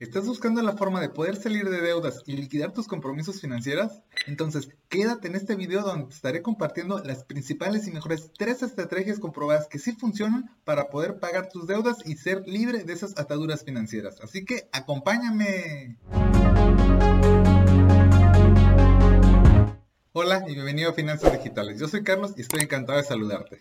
¿Estás buscando la forma de poder salir de deudas y liquidar tus compromisos financieros? Entonces, quédate en este video donde te estaré compartiendo las principales y mejores tres estrategias comprobadas que sí funcionan para poder pagar tus deudas y ser libre de esas ataduras financieras. Así que, acompáñame. Hola y bienvenido a Finanzas Digitales. Yo soy Carlos y estoy encantado de saludarte.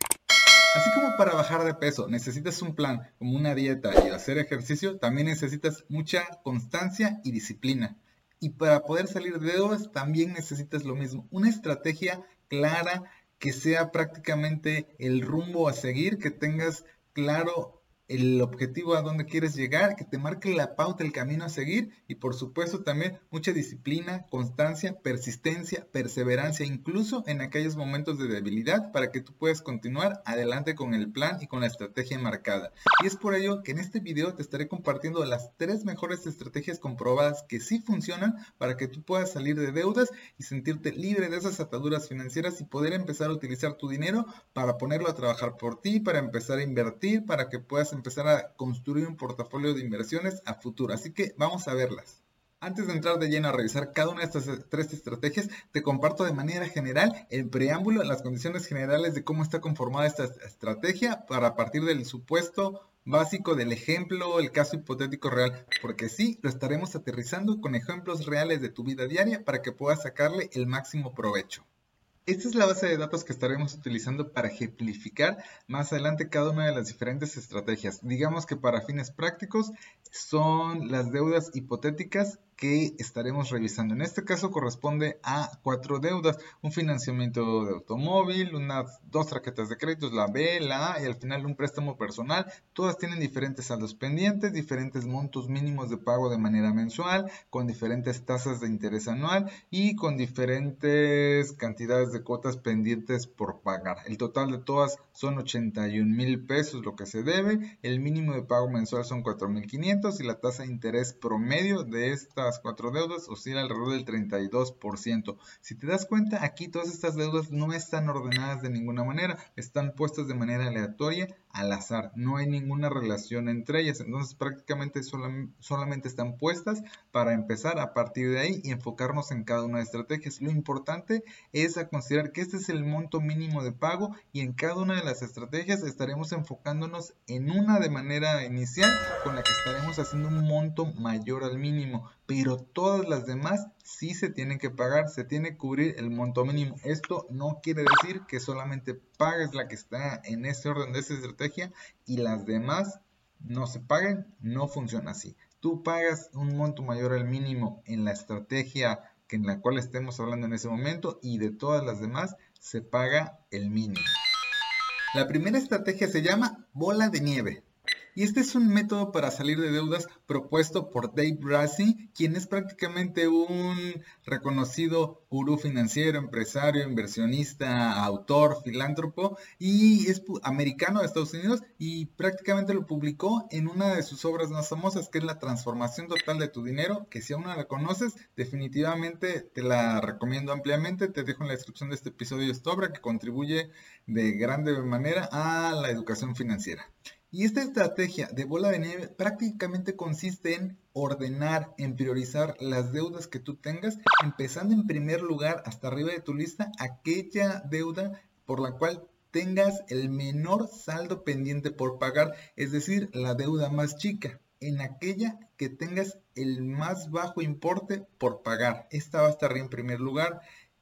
Así como para bajar de peso necesitas un plan como una dieta y hacer ejercicio, también necesitas mucha constancia y disciplina. Y para poder salir de deudas también necesitas lo mismo, una estrategia clara que sea prácticamente el rumbo a seguir, que tengas claro el objetivo a donde quieres llegar, que te marque la pauta, el camino a seguir y por supuesto también mucha disciplina, constancia, persistencia, perseverancia, incluso en aquellos momentos de debilidad para que tú puedas continuar adelante con el plan y con la estrategia marcada. Y es por ello que en este video te estaré compartiendo las tres mejores estrategias comprobadas que sí funcionan para que tú puedas salir de deudas y sentirte libre de esas ataduras financieras y poder empezar a utilizar tu dinero para ponerlo a trabajar por ti, para empezar a invertir, para que puedas empezar a construir un portafolio de inversiones a futuro. Así que vamos a verlas. Antes de entrar de lleno a revisar cada una de estas tres estrategias, te comparto de manera general el preámbulo, las condiciones generales de cómo está conformada esta estrategia para partir del supuesto básico del ejemplo, el caso hipotético real, porque sí, lo estaremos aterrizando con ejemplos reales de tu vida diaria para que puedas sacarle el máximo provecho. Esta es la base de datos que estaremos utilizando para ejemplificar más adelante cada una de las diferentes estrategias. Digamos que para fines prácticos son las deudas hipotéticas que estaremos revisando. En este caso corresponde a cuatro deudas, un financiamiento de automóvil, unas dos tarjetas de créditos, la B, la A y al final un préstamo personal. Todas tienen diferentes saldos pendientes, diferentes montos mínimos de pago de manera mensual, con diferentes tasas de interés anual y con diferentes cantidades de cuotas pendientes por pagar. El total de todas son 81 mil pesos lo que se debe, el mínimo de pago mensual son 4.500 y la tasa de interés promedio de cuatro deudas oscila alrededor del 32%. Si te das cuenta, aquí todas estas deudas no están ordenadas de ninguna manera, están puestas de manera aleatoria al azar, no hay ninguna relación entre ellas, entonces prácticamente solamente están puestas para empezar a partir de ahí y enfocarnos en cada una de las estrategias. Lo importante es a considerar que este es el monto mínimo de pago y en cada una de las estrategias estaremos enfocándonos en una de manera inicial con la que estaremos haciendo un monto mayor al mínimo, pero todas las demás sí se tienen que pagar, se tiene que cubrir el monto mínimo. Esto no quiere decir que solamente pagues la que está en ese orden de esa estrategia y las demás no se paguen, no funciona así. Tú pagas un monto mayor al mínimo en la estrategia que en la cual estemos hablando en ese momento y de todas las demás se paga el mínimo. La primera estrategia se llama bola de nieve. Y este es un método para salir de deudas propuesto por Dave Brassi, quien es prácticamente un reconocido gurú financiero, empresario, inversionista, autor, filántropo y es americano de Estados Unidos y prácticamente lo publicó en una de sus obras más famosas que es La transformación total de tu dinero, que si aún no la conoces, definitivamente te la recomiendo ampliamente. Te dejo en la descripción de este episodio esta obra que contribuye de grande manera a la educación financiera. Y esta estrategia de bola de nieve prácticamente consiste en ordenar, en priorizar las deudas que tú tengas, empezando en primer lugar hasta arriba de tu lista aquella deuda por la cual tengas el menor saldo pendiente por pagar, es decir, la deuda más chica, en aquella que tengas el más bajo importe por pagar. Esta va a estar en primer lugar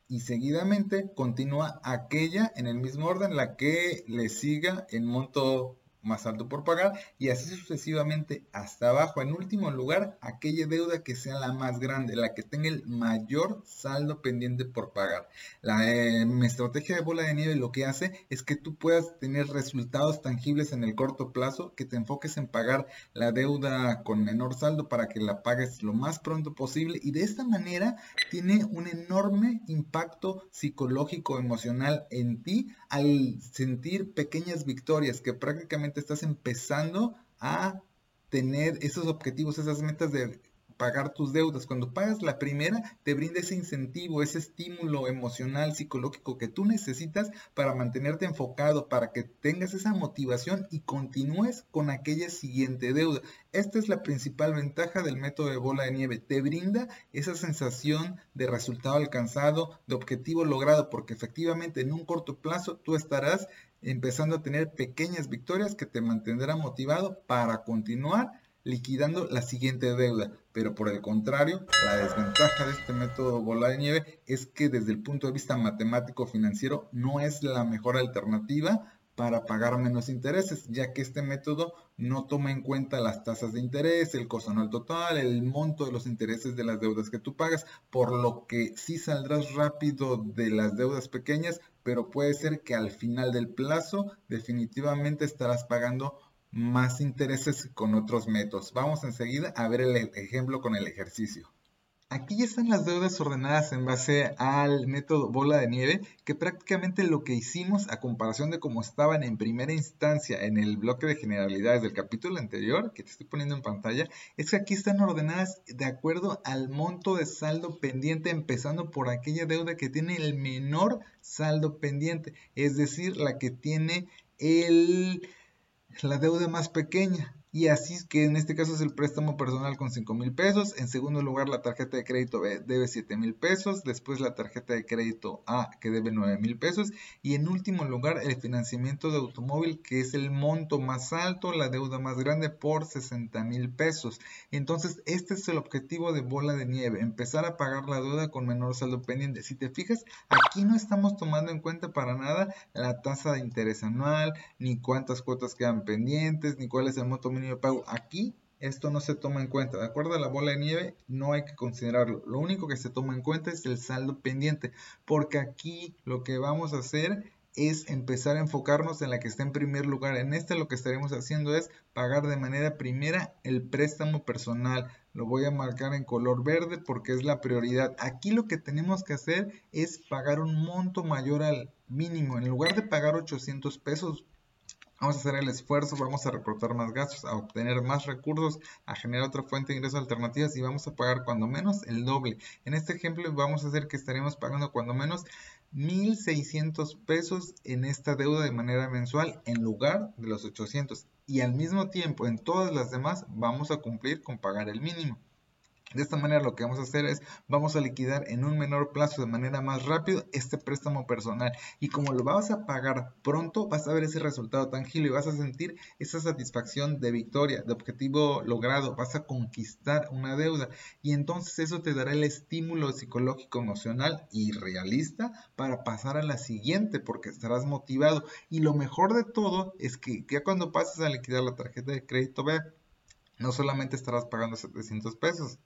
y seguidamente continúa aquella en el mismo orden, la que le siga en monto más alto por pagar y así sucesivamente hasta abajo. En último lugar, aquella deuda que sea la más grande, la que tenga el mayor saldo pendiente por pagar. La eh, estrategia de bola de nieve lo que hace es que tú puedas tener resultados tangibles en el corto plazo, que te enfoques en pagar la deuda con menor saldo para que la pagues lo más pronto posible y de esta manera tiene un enorme impacto psicológico emocional en ti al sentir pequeñas victorias que prácticamente estás empezando a tener esos objetivos, esas metas de pagar tus deudas. Cuando pagas la primera, te brinda ese incentivo, ese estímulo emocional, psicológico que tú necesitas para mantenerte enfocado, para que tengas esa motivación y continúes con aquella siguiente deuda. Esta es la principal ventaja del método de bola de nieve. Te brinda esa sensación de resultado alcanzado, de objetivo logrado, porque efectivamente en un corto plazo tú estarás empezando a tener pequeñas victorias que te mantendrán motivado para continuar liquidando la siguiente deuda. Pero por el contrario, la desventaja de este método bola de nieve es que desde el punto de vista matemático financiero no es la mejor alternativa para pagar menos intereses, ya que este método no toma en cuenta las tasas de interés, el costo anual total, el monto de los intereses de las deudas que tú pagas, por lo que sí saldrás rápido de las deudas pequeñas, pero puede ser que al final del plazo definitivamente estarás pagando más intereses con otros métodos. Vamos enseguida a ver el ejemplo con el ejercicio. Aquí ya están las deudas ordenadas en base al método bola de nieve, que prácticamente lo que hicimos a comparación de cómo estaban en primera instancia en el bloque de generalidades del capítulo anterior, que te estoy poniendo en pantalla, es que aquí están ordenadas de acuerdo al monto de saldo pendiente, empezando por aquella deuda que tiene el menor saldo pendiente, es decir, la que tiene el, la deuda más pequeña. Y así que en este caso es el préstamo personal con 5 mil pesos. En segundo lugar, la tarjeta de crédito B debe 7 mil pesos. Después la tarjeta de crédito A que debe 9 mil pesos. Y en último lugar, el financiamiento de automóvil que es el monto más alto, la deuda más grande por 60 mil pesos. Entonces, este es el objetivo de bola de nieve. Empezar a pagar la deuda con menor saldo pendiente. Si te fijas, aquí no estamos tomando en cuenta para nada la tasa de interés anual, ni cuántas cuotas quedan pendientes, ni cuál es el monto mínimo pago. Aquí esto no se toma en cuenta. De acuerdo a la bola de nieve, no hay que considerarlo. Lo único que se toma en cuenta es el saldo pendiente, porque aquí lo que vamos a hacer es empezar a enfocarnos en la que está en primer lugar. En este lo que estaremos haciendo es pagar de manera primera el préstamo personal. Lo voy a marcar en color verde porque es la prioridad. Aquí lo que tenemos que hacer es pagar un monto mayor al mínimo. En lugar de pagar 800 pesos Vamos a hacer el esfuerzo, vamos a recortar más gastos, a obtener más recursos, a generar otra fuente de ingresos alternativas y vamos a pagar cuando menos el doble. En este ejemplo vamos a hacer que estaremos pagando cuando menos 1.600 pesos en esta deuda de manera mensual en lugar de los 800. Y al mismo tiempo en todas las demás vamos a cumplir con pagar el mínimo. De esta manera lo que vamos a hacer es, vamos a liquidar en un menor plazo de manera más rápida este préstamo personal. Y como lo vas a pagar pronto, vas a ver ese resultado tangible y vas a sentir esa satisfacción de victoria, de objetivo logrado. Vas a conquistar una deuda. Y entonces eso te dará el estímulo psicológico, emocional y realista para pasar a la siguiente porque estarás motivado. Y lo mejor de todo es que ya cuando pases a liquidar la tarjeta de crédito B, no solamente estarás pagando 700 pesos,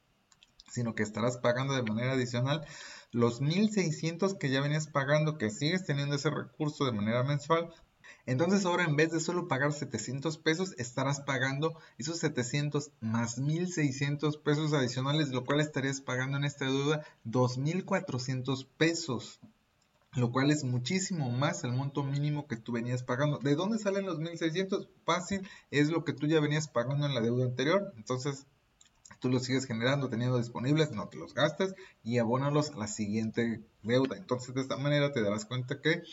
sino que estarás pagando de manera adicional los 1600 que ya venías pagando, que sigues teniendo ese recurso de manera mensual. Entonces ahora en vez de solo pagar 700 pesos, estarás pagando esos 700 más 1600 pesos adicionales, lo cual estarías pagando en esta deuda 2400 pesos lo cual es muchísimo más el monto mínimo que tú venías pagando. ¿De dónde salen los 1600? Fácil, es lo que tú ya venías pagando en la deuda anterior. Entonces, tú los sigues generando, teniendo disponibles, no te los gastes y abónalos a la siguiente deuda. Entonces de esta manera te darás cuenta que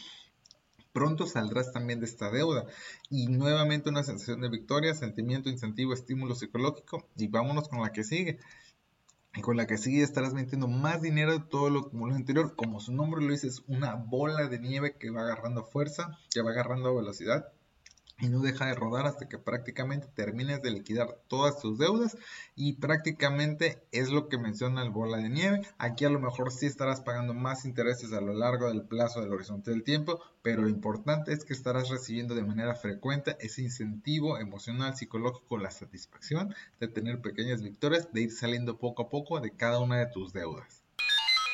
pronto saldrás también de esta deuda. Y nuevamente una sensación de victoria, sentimiento, incentivo, estímulo psicológico y vámonos con la que sigue. Y con la que sigue estarás metiendo más dinero de todo lo acumulado anterior. Como su nombre lo dice, es una bola de nieve que va agarrando fuerza, que va agarrando velocidad y no deja de rodar hasta que prácticamente termines de liquidar todas tus deudas y prácticamente es lo que menciona el bola de nieve. Aquí a lo mejor sí estarás pagando más intereses a lo largo del plazo del horizonte del tiempo, pero lo importante es que estarás recibiendo de manera frecuente ese incentivo emocional, psicológico, la satisfacción de tener pequeñas victorias, de ir saliendo poco a poco de cada una de tus deudas.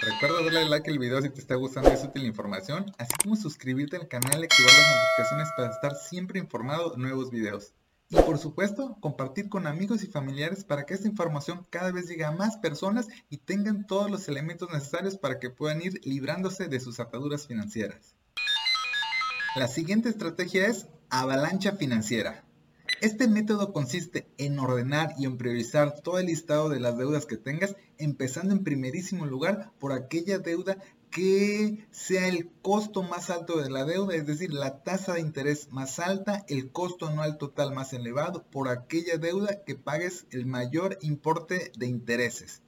Recuerda darle like al video si te está gustando y es útil la información, así como suscribirte al canal y activar las notificaciones para estar siempre informado de nuevos videos. Y por supuesto, compartir con amigos y familiares para que esta información cada vez llegue a más personas y tengan todos los elementos necesarios para que puedan ir librándose de sus ataduras financieras. La siguiente estrategia es avalancha financiera. Este método consiste en ordenar y en priorizar todo el listado de las deudas que tengas, empezando en primerísimo lugar por aquella deuda que sea el costo más alto de la deuda, es decir, la tasa de interés más alta, el costo anual total más elevado por aquella deuda que pagues el mayor importe de intereses.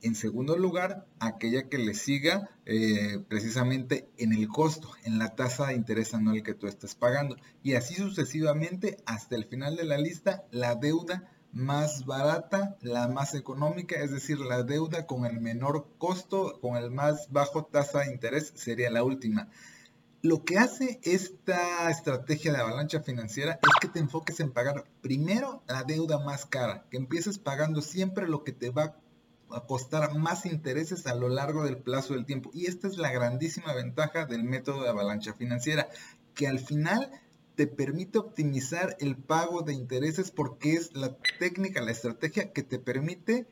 En segundo lugar, aquella que le siga eh, precisamente en el costo, en la tasa de interés anual que tú estás pagando. Y así sucesivamente hasta el final de la lista, la deuda más barata, la más económica, es decir, la deuda con el menor costo, con el más bajo tasa de interés, sería la última. Lo que hace esta estrategia de avalancha financiera es que te enfoques en pagar primero la deuda más cara, que empieces pagando siempre lo que te va a costar más intereses a lo largo del plazo del tiempo. Y esta es la grandísima ventaja del método de avalancha financiera, que al final te permite optimizar el pago de intereses porque es la técnica, la estrategia que te permite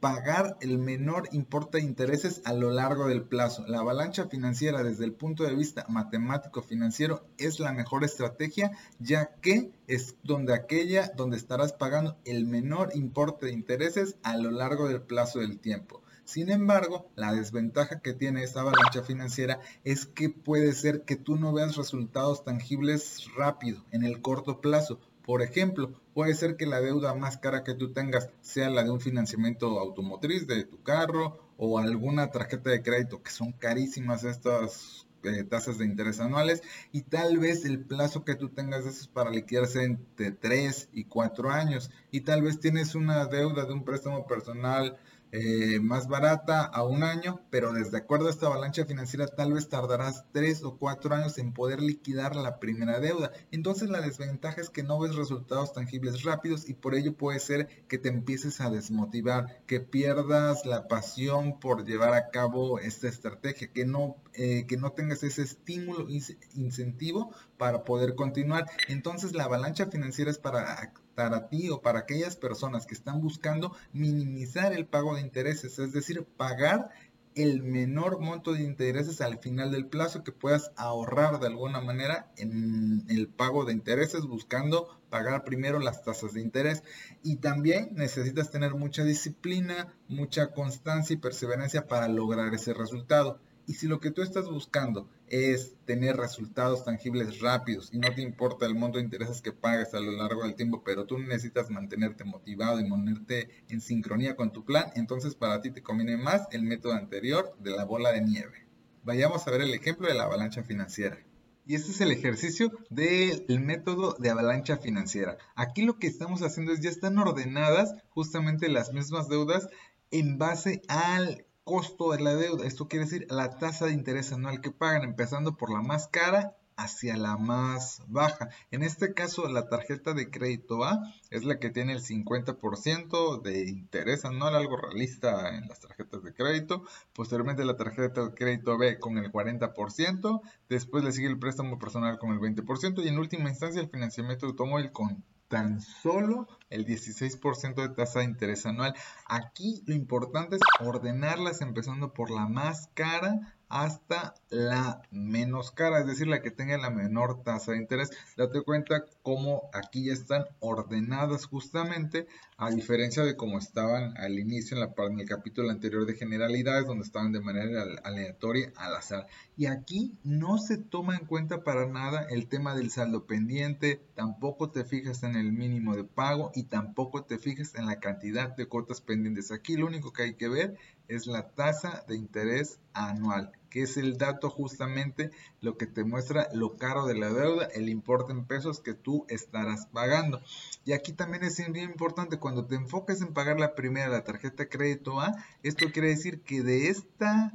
pagar el menor importe de intereses a lo largo del plazo. La avalancha financiera desde el punto de vista matemático financiero es la mejor estrategia ya que es donde aquella donde estarás pagando el menor importe de intereses a lo largo del plazo del tiempo. Sin embargo, la desventaja que tiene esta avalancha financiera es que puede ser que tú no veas resultados tangibles rápido en el corto plazo por ejemplo, puede ser que la deuda más cara que tú tengas sea la de un financiamiento automotriz de tu carro o alguna tarjeta de crédito, que son carísimas estas eh, tasas de interés anuales y tal vez el plazo que tú tengas esos para liquidarse entre 3 y 4 años y tal vez tienes una deuda de un préstamo personal eh, más barata a un año, pero desde acuerdo a esta avalancha financiera tal vez tardarás tres o cuatro años en poder liquidar la primera deuda. Entonces la desventaja es que no ves resultados tangibles rápidos y por ello puede ser que te empieces a desmotivar, que pierdas la pasión por llevar a cabo esta estrategia, que no, eh, que no tengas ese estímulo, incentivo para poder continuar. Entonces la avalancha financiera es para para ti o para aquellas personas que están buscando minimizar el pago de intereses, es decir, pagar el menor monto de intereses al final del plazo que puedas ahorrar de alguna manera en el pago de intereses buscando pagar primero las tasas de interés y también necesitas tener mucha disciplina, mucha constancia y perseverancia para lograr ese resultado. Y si lo que tú estás buscando es tener resultados tangibles rápidos y no te importa el monto de intereses que pagues a lo largo del tiempo, pero tú necesitas mantenerte motivado y mantenerte en sincronía con tu plan, entonces para ti te conviene más el método anterior de la bola de nieve. Vayamos a ver el ejemplo de la avalancha financiera. Y este es el ejercicio del método de avalancha financiera. Aquí lo que estamos haciendo es ya están ordenadas justamente las mismas deudas en base al costo de la deuda. Esto quiere decir la tasa de interés anual que pagan, empezando por la más cara hacia la más baja. En este caso, la tarjeta de crédito A es la que tiene el 50% de interés anual, algo realista en las tarjetas de crédito. Posteriormente, la tarjeta de crédito B con el 40%. Después le sigue el préstamo personal con el 20%. Y en última instancia, el financiamiento de automóvil con tan solo el 16% de tasa de interés anual. Aquí lo importante es ordenarlas empezando por la más cara hasta la menos cara, es decir, la que tenga la menor tasa de interés. Date cuenta cómo aquí ya están ordenadas justamente, a diferencia de cómo estaban al inicio en, la, en el capítulo anterior de generalidades, donde estaban de manera aleatoria al azar. Y aquí no se toma en cuenta para nada el tema del saldo pendiente, tampoco te fijas en el mínimo de pago y tampoco te fijas en la cantidad de cuotas pendientes. Aquí lo único que hay que ver es la tasa de interés anual, que es el dato justamente lo que te muestra lo caro de la deuda, el importe en pesos que tú estarás pagando. Y aquí también es bien importante, cuando te enfoques en pagar la primera, la tarjeta de crédito A, esto quiere decir que de esta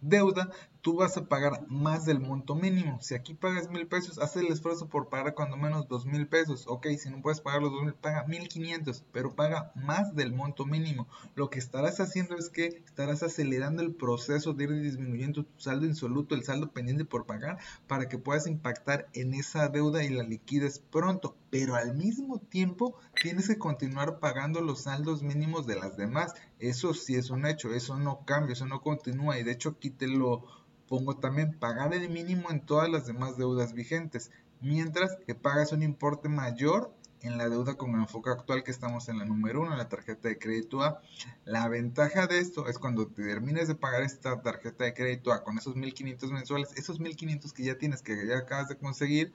deuda tú vas a pagar más del monto mínimo. Si aquí pagas mil pesos, haz el esfuerzo por pagar cuando menos dos mil pesos. Ok, si no puedes pagar los dos mil, paga mil quinientos, pero paga más del monto mínimo. Lo que estarás haciendo es que estarás acelerando el proceso de ir disminuyendo tu saldo insoluto, el saldo pendiente por pagar, para que puedas impactar en esa deuda y la liquides pronto. Pero al mismo tiempo tienes que continuar pagando los saldos mínimos de las demás. Eso sí es un hecho, eso no cambia, eso no continúa. Y de hecho aquí te lo pongo también pagar el mínimo en todas las demás deudas vigentes. mientras que pagas un importe mayor en la deuda con el enfoque actual que estamos en la número uno, en la tarjeta de crédito A. La ventaja de esto es cuando te termines de pagar esta tarjeta de crédito A con esos 1500 mensuales, esos 1500 que ya tienes, que ya acabas de conseguir,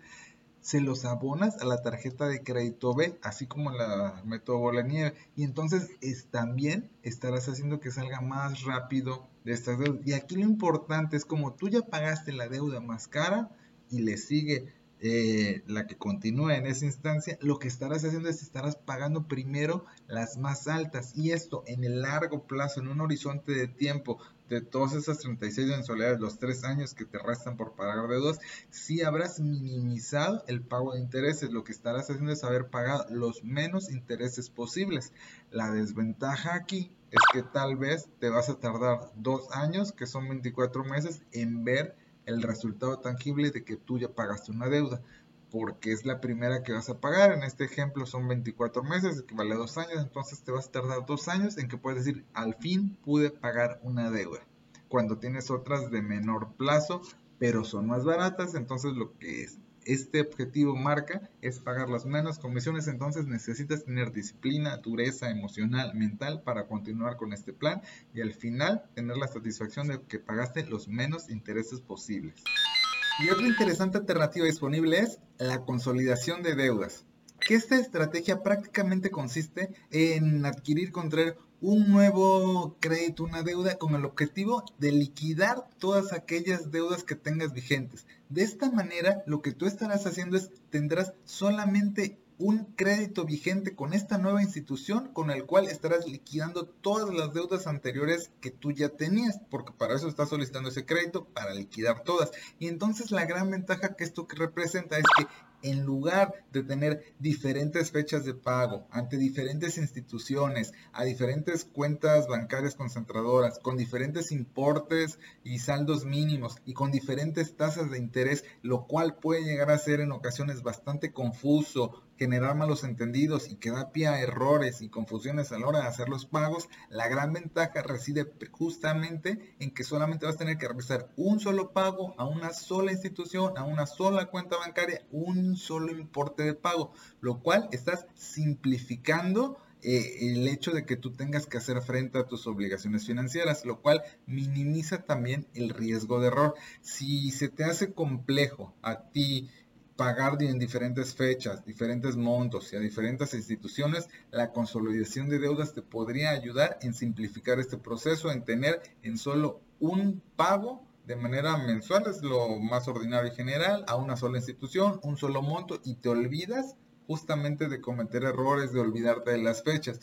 se los abonas a la tarjeta de crédito B, así como la método bola nieve. Y entonces es, también estarás haciendo que salga más rápido de estas deudas. Y aquí lo importante es como tú ya pagaste la deuda más cara y le sigue eh, la que continúa en esa instancia, lo que estarás haciendo es estarás pagando primero las más altas y esto en el largo plazo, en un horizonte de tiempo de todas esas 36 mensualidades, los tres años que te restan por pagar deudas, si habrás minimizado el pago de intereses. Lo que estarás haciendo es haber pagado los menos intereses posibles. La desventaja aquí es que tal vez te vas a tardar dos años, que son 24 meses, en ver el resultado tangible de que tú ya pagaste una deuda, porque es la primera que vas a pagar. En este ejemplo son 24 meses, que vale dos años, entonces te vas a tardar dos años en que puedes decir, al fin pude pagar una deuda. Cuando tienes otras de menor plazo, pero son más baratas, entonces lo que es este objetivo marca es pagar las menos comisiones, entonces necesitas tener disciplina, dureza emocional, mental para continuar con este plan y al final tener la satisfacción de que pagaste los menos intereses posibles. Y otra interesante alternativa disponible es la consolidación de deudas. Que esta estrategia prácticamente consiste en adquirir, contraer un nuevo crédito, una deuda con el objetivo de liquidar todas aquellas deudas que tengas vigentes. De esta manera, lo que tú estarás haciendo es tendrás solamente un crédito vigente con esta nueva institución con el cual estarás liquidando todas las deudas anteriores que tú ya tenías, porque para eso estás solicitando ese crédito, para liquidar todas. Y entonces la gran ventaja que esto representa es que en lugar de tener diferentes fechas de pago ante diferentes instituciones, a diferentes cuentas bancarias concentradoras, con diferentes importes y saldos mínimos y con diferentes tasas de interés, lo cual puede llegar a ser en ocasiones bastante confuso, generar malos entendidos y que da pie a errores y confusiones a la hora de hacer los pagos, la gran ventaja reside justamente en que solamente vas a tener que realizar un solo pago a una sola institución, a una sola cuenta bancaria, un solo importe de pago, lo cual estás simplificando eh, el hecho de que tú tengas que hacer frente a tus obligaciones financieras, lo cual minimiza también el riesgo de error. Si se te hace complejo a ti pagar en diferentes fechas, diferentes montos y a diferentes instituciones, la consolidación de deudas te podría ayudar en simplificar este proceso, en tener en solo un pago de manera mensual, es lo más ordinario y general, a una sola institución, un solo monto y te olvidas justamente de cometer errores, de olvidarte de las fechas.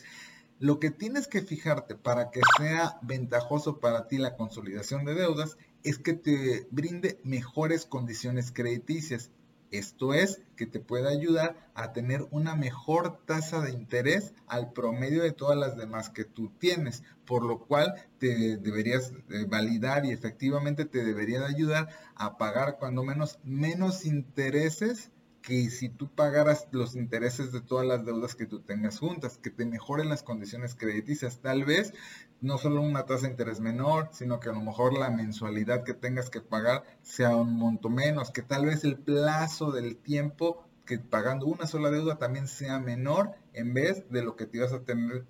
Lo que tienes que fijarte para que sea ventajoso para ti la consolidación de deudas es que te brinde mejores condiciones crediticias esto es, que te puede ayudar a tener una mejor tasa de interés al promedio de todas las demás que tú tienes, por lo cual te deberías eh, validar y efectivamente te debería ayudar a pagar cuando menos menos intereses que si tú pagaras los intereses de todas las deudas que tú tengas juntas, que te mejoren las condiciones crediticias. Tal vez no solo una tasa de interés menor, sino que a lo mejor la mensualidad que tengas que pagar sea un monto menos, que tal vez el plazo del tiempo que pagando una sola deuda también sea menor en vez de lo que te ibas a tener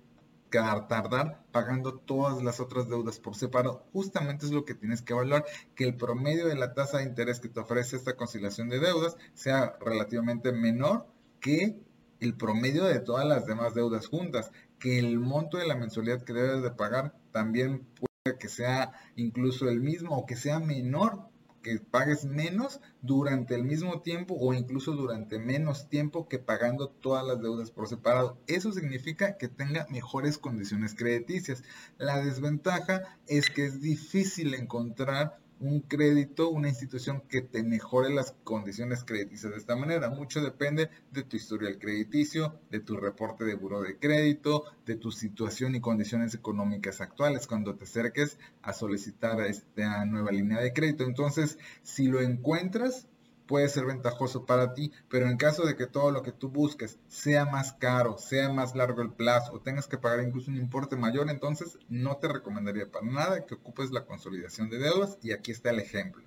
tardar pagando todas las otras deudas por separado. Justamente es lo que tienes que evaluar, que el promedio de la tasa de interés que te ofrece esta conciliación de deudas sea relativamente menor que el promedio de todas las demás deudas juntas, que el monto de la mensualidad que debes de pagar también puede que sea incluso el mismo o que sea menor que pagues menos durante el mismo tiempo o incluso durante menos tiempo que pagando todas las deudas por separado. Eso significa que tenga mejores condiciones crediticias. La desventaja es que es difícil encontrar un crédito, una institución que te mejore las condiciones crediticias de esta manera. Mucho depende de tu historial crediticio, de tu reporte de buro de crédito, de tu situación y condiciones económicas actuales cuando te acerques a solicitar esta nueva línea de crédito. Entonces, si lo encuentras, puede ser ventajoso para ti, pero en caso de que todo lo que tú busques sea más caro, sea más largo el plazo o tengas que pagar incluso un importe mayor, entonces no te recomendaría para nada que ocupes la consolidación de deudas y aquí está el ejemplo.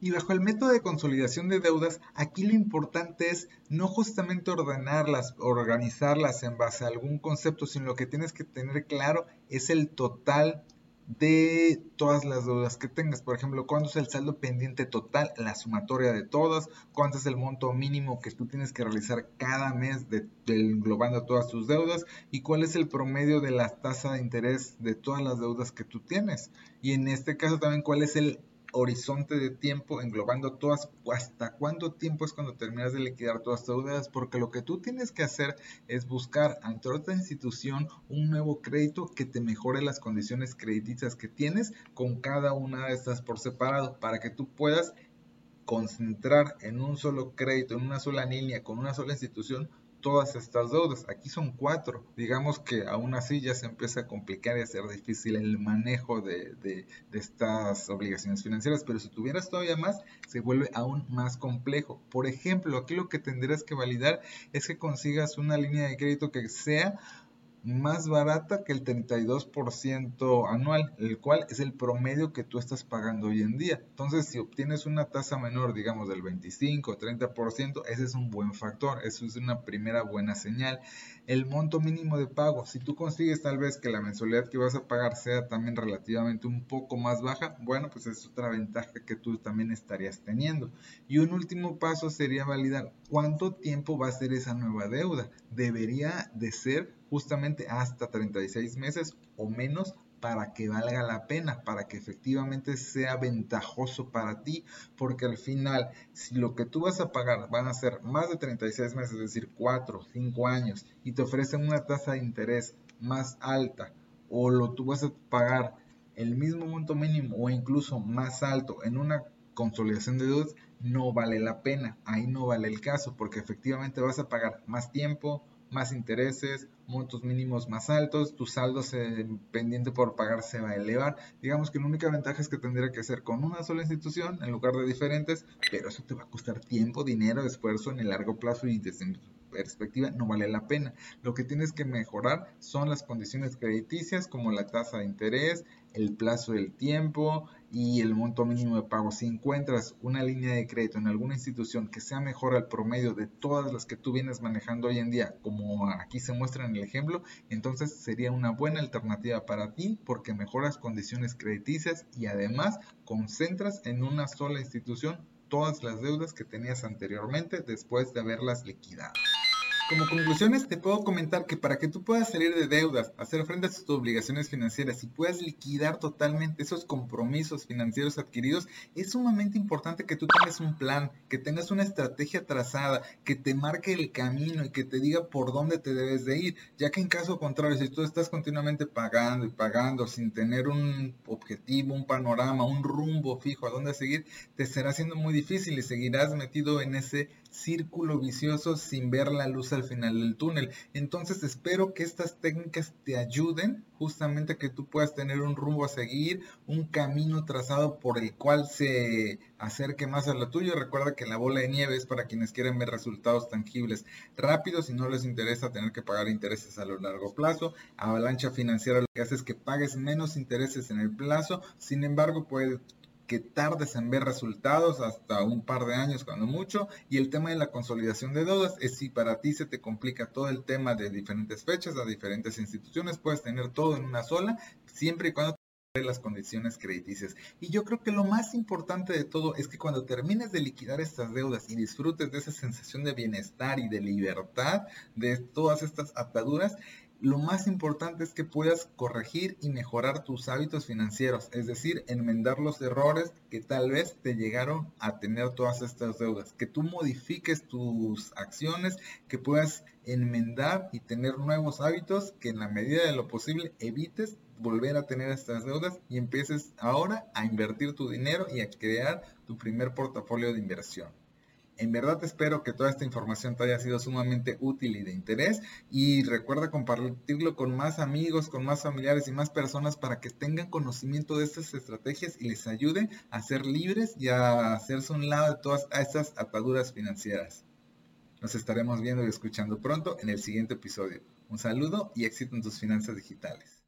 Y bajo el método de consolidación de deudas, aquí lo importante es no justamente ordenarlas, organizarlas en base a algún concepto, sino lo que tienes que tener claro es el total de todas las deudas que tengas. Por ejemplo, cuánto es el saldo pendiente total, la sumatoria de todas, cuánto es el monto mínimo que tú tienes que realizar cada mes de, englobando todas tus deudas y cuál es el promedio de la tasa de interés de todas las deudas que tú tienes. Y en este caso también cuál es el horizonte de tiempo englobando todas, hasta cuánto tiempo es cuando terminas de liquidar todas tus deudas, porque lo que tú tienes que hacer es buscar ante otra institución un nuevo crédito que te mejore las condiciones crediticias que tienes con cada una de estas por separado, para que tú puedas concentrar en un solo crédito, en una sola línea, con una sola institución, todas estas deudas. Aquí son cuatro. Digamos que aún así ya se empieza a complicar y a ser difícil el manejo de, de, estas obligaciones financieras, pero si tuvieras todavía más, se vuelve aún más complejo. Por ejemplo, aquí lo que tendrías que validar es que consigas una línea de crédito que sea más barata que el 32% anual, el cual es el promedio que tú estás pagando hoy en día. Entonces, si obtienes una tasa menor, digamos del 25 o 30%, ese es un buen factor, eso es una primera buena señal. El monto mínimo de pago, si tú consigues tal vez que la mensualidad que vas a pagar sea también relativamente un poco más baja, bueno, pues es otra ventaja que tú también estarías teniendo. Y un último paso sería validar cuánto tiempo va a ser esa nueva deuda. Debería de ser justamente hasta 36 meses o menos para que valga la pena, para que efectivamente sea ventajoso para ti, porque al final, si lo que tú vas a pagar van a ser más de 36 meses, es decir, 4, 5 años, y te ofrecen una tasa de interés más alta, o lo tú vas a pagar el mismo monto mínimo o incluso más alto en una consolidación de deudas, no vale la pena, ahí no vale el caso, porque efectivamente vas a pagar más tiempo, más intereses, montos mínimos más altos, tu saldo pendiente por pagar se va a elevar. Digamos que la única ventaja es que tendría que ser con una sola institución en lugar de diferentes, pero eso te va a costar tiempo, dinero, esfuerzo en el largo plazo y desde mi perspectiva no vale la pena. Lo que tienes que mejorar son las condiciones crediticias como la tasa de interés, el plazo del tiempo, y el monto mínimo de pago. Si encuentras una línea de crédito en alguna institución que sea mejor al promedio de todas las que tú vienes manejando hoy en día, como aquí se muestra en el ejemplo, entonces sería una buena alternativa para ti porque mejoras condiciones crediticias y además concentras en una sola institución todas las deudas que tenías anteriormente después de haberlas liquidado. Como conclusiones te puedo comentar que para que tú puedas salir de deudas, hacer frente a tus obligaciones financieras y puedas liquidar totalmente esos compromisos financieros adquiridos, es sumamente importante que tú tengas un plan, que tengas una estrategia trazada, que te marque el camino y que te diga por dónde te debes de ir, ya que en caso contrario, si tú estás continuamente pagando y pagando sin tener un objetivo, un panorama, un rumbo fijo a dónde seguir, te será siendo muy difícil y seguirás metido en ese círculo vicioso sin ver la luz al final del túnel. Entonces espero que estas técnicas te ayuden justamente a que tú puedas tener un rumbo a seguir, un camino trazado por el cual se acerque más a lo tuyo. Recuerda que la bola de nieve es para quienes quieren ver resultados tangibles rápidos y no les interesa tener que pagar intereses a lo largo plazo. Avalancha financiera lo que hace es que pagues menos intereses en el plazo, sin embargo puede que tardes en ver resultados hasta un par de años cuando mucho y el tema de la consolidación de deudas es si para ti se te complica todo el tema de diferentes fechas a diferentes instituciones puedes tener todo en una sola siempre y cuando las condiciones crediticias. Y yo creo que lo más importante de todo es que cuando termines de liquidar estas deudas y disfrutes de esa sensación de bienestar y de libertad de todas estas ataduras, lo más importante es que puedas corregir y mejorar tus hábitos financieros, es decir, enmendar los errores que tal vez te llegaron a tener todas estas deudas, que tú modifiques tus acciones, que puedas enmendar y tener nuevos hábitos que en la medida de lo posible evites volver a tener estas deudas y empieces ahora a invertir tu dinero y a crear tu primer portafolio de inversión. En verdad espero que toda esta información te haya sido sumamente útil y de interés y recuerda compartirlo con más amigos, con más familiares y más personas para que tengan conocimiento de estas estrategias y les ayude a ser libres y a hacerse un lado de todas estas ataduras financieras. Nos estaremos viendo y escuchando pronto en el siguiente episodio. Un saludo y éxito en tus finanzas digitales.